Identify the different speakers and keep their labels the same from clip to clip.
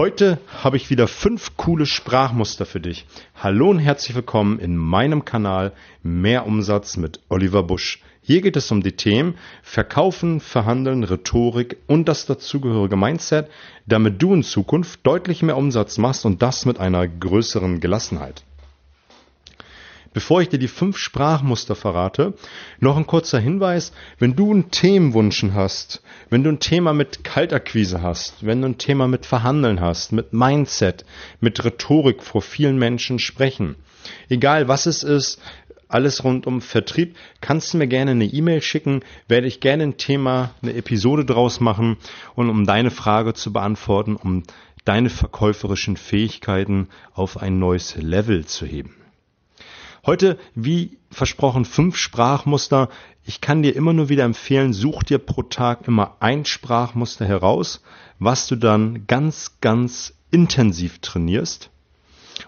Speaker 1: Heute habe ich wieder fünf coole Sprachmuster für dich. Hallo und herzlich willkommen in meinem Kanal Mehr Umsatz mit Oliver Busch. Hier geht es um die Themen Verkaufen, Verhandeln, Rhetorik und das dazugehörige Mindset, damit du in Zukunft deutlich mehr Umsatz machst und das mit einer größeren Gelassenheit. Bevor ich dir die fünf Sprachmuster verrate, noch ein kurzer Hinweis. Wenn du einen Themenwunschen hast, wenn du ein Thema mit Kaltakquise hast, wenn du ein Thema mit Verhandeln hast, mit Mindset, mit Rhetorik vor vielen Menschen sprechen, egal was es ist, alles rund um Vertrieb, kannst du mir gerne eine E-Mail schicken, werde ich gerne ein Thema, eine Episode draus machen und um deine Frage zu beantworten, um deine verkäuferischen Fähigkeiten auf ein neues Level zu heben. Heute, wie versprochen, fünf Sprachmuster. Ich kann dir immer nur wieder empfehlen, such dir pro Tag immer ein Sprachmuster heraus, was du dann ganz, ganz intensiv trainierst.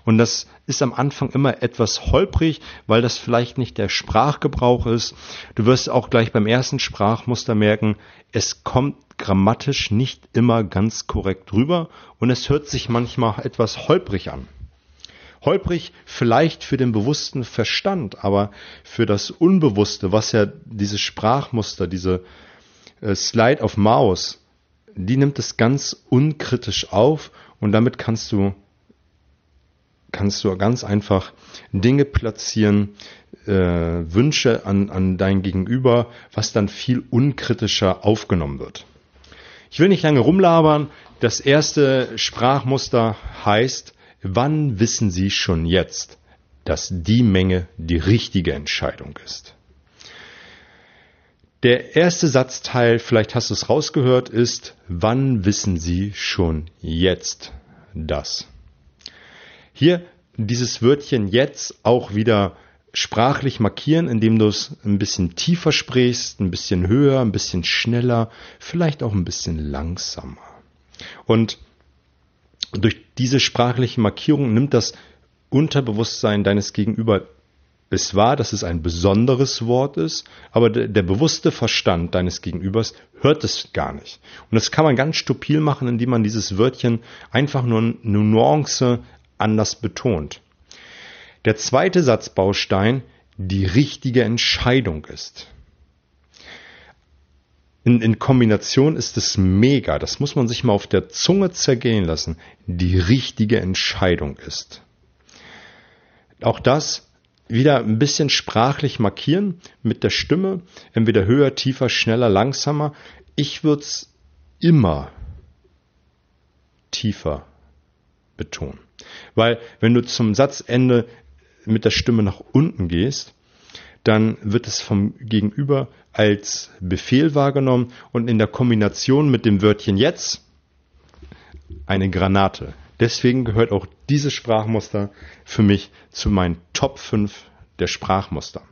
Speaker 1: Und das ist am Anfang immer etwas holprig, weil das vielleicht nicht der Sprachgebrauch ist. Du wirst auch gleich beim ersten Sprachmuster merken, es kommt grammatisch nicht immer ganz korrekt rüber und es hört sich manchmal etwas holprig an. Holprig vielleicht für den bewussten Verstand, aber für das Unbewusste, was ja dieses Sprachmuster, diese äh, Slide of Maus, die nimmt es ganz unkritisch auf und damit kannst du kannst du ganz einfach Dinge platzieren, äh, Wünsche an, an dein Gegenüber, was dann viel unkritischer aufgenommen wird. Ich will nicht lange rumlabern. Das erste Sprachmuster heißt, Wann wissen Sie schon jetzt, dass die Menge die richtige Entscheidung ist? Der erste Satzteil, vielleicht hast du es rausgehört, ist, wann wissen Sie schon jetzt das? Hier dieses Wörtchen jetzt auch wieder sprachlich markieren, indem du es ein bisschen tiefer sprichst, ein bisschen höher, ein bisschen schneller, vielleicht auch ein bisschen langsamer. Und durch diese sprachliche Markierung nimmt das Unterbewusstsein deines Gegenüber es wahr, dass es ein besonderes Wort ist, aber der, der, bewusste Verstand deines Gegenübers hört es gar nicht. Und das kann man ganz stupil machen, indem man dieses Wörtchen einfach nur eine Nuance anders betont. Der zweite Satzbaustein die richtige Entscheidung ist. In, in Kombination ist es mega. Das muss man sich mal auf der Zunge zergehen lassen. Die richtige Entscheidung ist. Auch das wieder ein bisschen sprachlich markieren mit der Stimme. Entweder höher, tiefer, schneller, langsamer. Ich würde es immer tiefer betonen. Weil wenn du zum Satzende mit der Stimme nach unten gehst, dann wird es vom Gegenüber als Befehl wahrgenommen und in der Kombination mit dem Wörtchen jetzt eine Granate. Deswegen gehört auch dieses Sprachmuster für mich zu meinen Top 5 der Sprachmuster.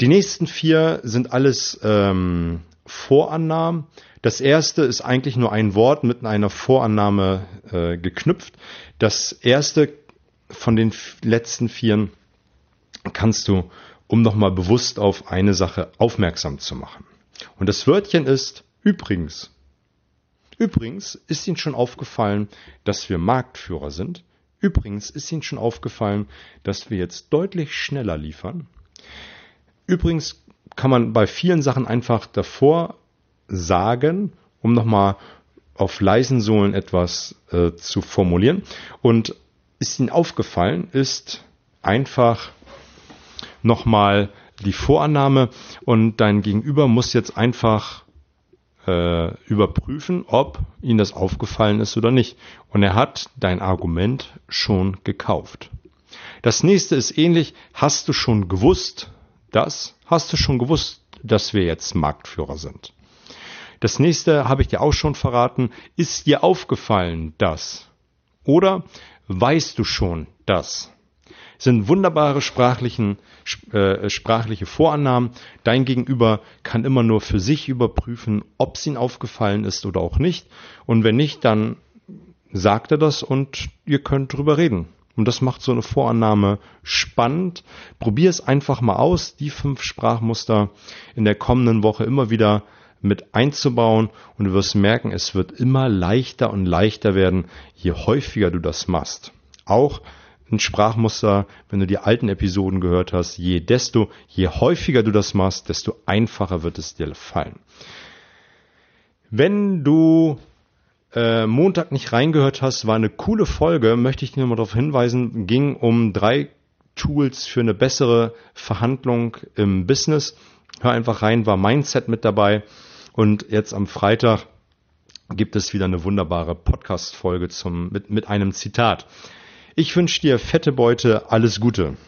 Speaker 1: Die nächsten vier sind alles ähm, Vorannahmen. Das erste ist eigentlich nur ein Wort mit einer Vorannahme äh, geknüpft. Das erste von den letzten vieren kannst du um nochmal bewusst auf eine Sache aufmerksam zu machen. Und das Wörtchen ist übrigens. Übrigens ist Ihnen schon aufgefallen, dass wir Marktführer sind. Übrigens ist Ihnen schon aufgefallen, dass wir jetzt deutlich schneller liefern. Übrigens kann man bei vielen Sachen einfach davor sagen, um nochmal auf leisen Sohlen etwas äh, zu formulieren. Und ist Ihnen aufgefallen, ist einfach nochmal die Vorannahme und dein Gegenüber muss jetzt einfach äh, überprüfen, ob ihm das aufgefallen ist oder nicht. Und er hat dein Argument schon gekauft. Das nächste ist ähnlich. Hast du schon gewusst, dass? Hast du schon gewusst, dass wir jetzt Marktführer sind? Das nächste habe ich dir auch schon verraten. Ist dir aufgefallen, dass? Oder weißt du schon, dass? Sind wunderbare sprachlichen, äh, sprachliche Vorannahmen. Dein Gegenüber kann immer nur für sich überprüfen, ob es ihm aufgefallen ist oder auch nicht. Und wenn nicht, dann sagt er das und ihr könnt drüber reden. Und das macht so eine Vorannahme spannend. Probier es einfach mal aus, die fünf Sprachmuster in der kommenden Woche immer wieder mit einzubauen und du wirst merken, es wird immer leichter und leichter werden, je häufiger du das machst. Auch ein Sprachmuster, wenn du die alten Episoden gehört hast, je desto, je häufiger du das machst, desto einfacher wird es dir fallen. Wenn du äh, Montag nicht reingehört hast, war eine coole Folge, möchte ich dir nochmal darauf hinweisen, ging um drei Tools für eine bessere Verhandlung im Business. Hör einfach rein, war Mindset mit dabei. Und jetzt am Freitag gibt es wieder eine wunderbare Podcast-Folge zum, mit, mit einem Zitat. Ich wünsche dir fette Beute, alles Gute.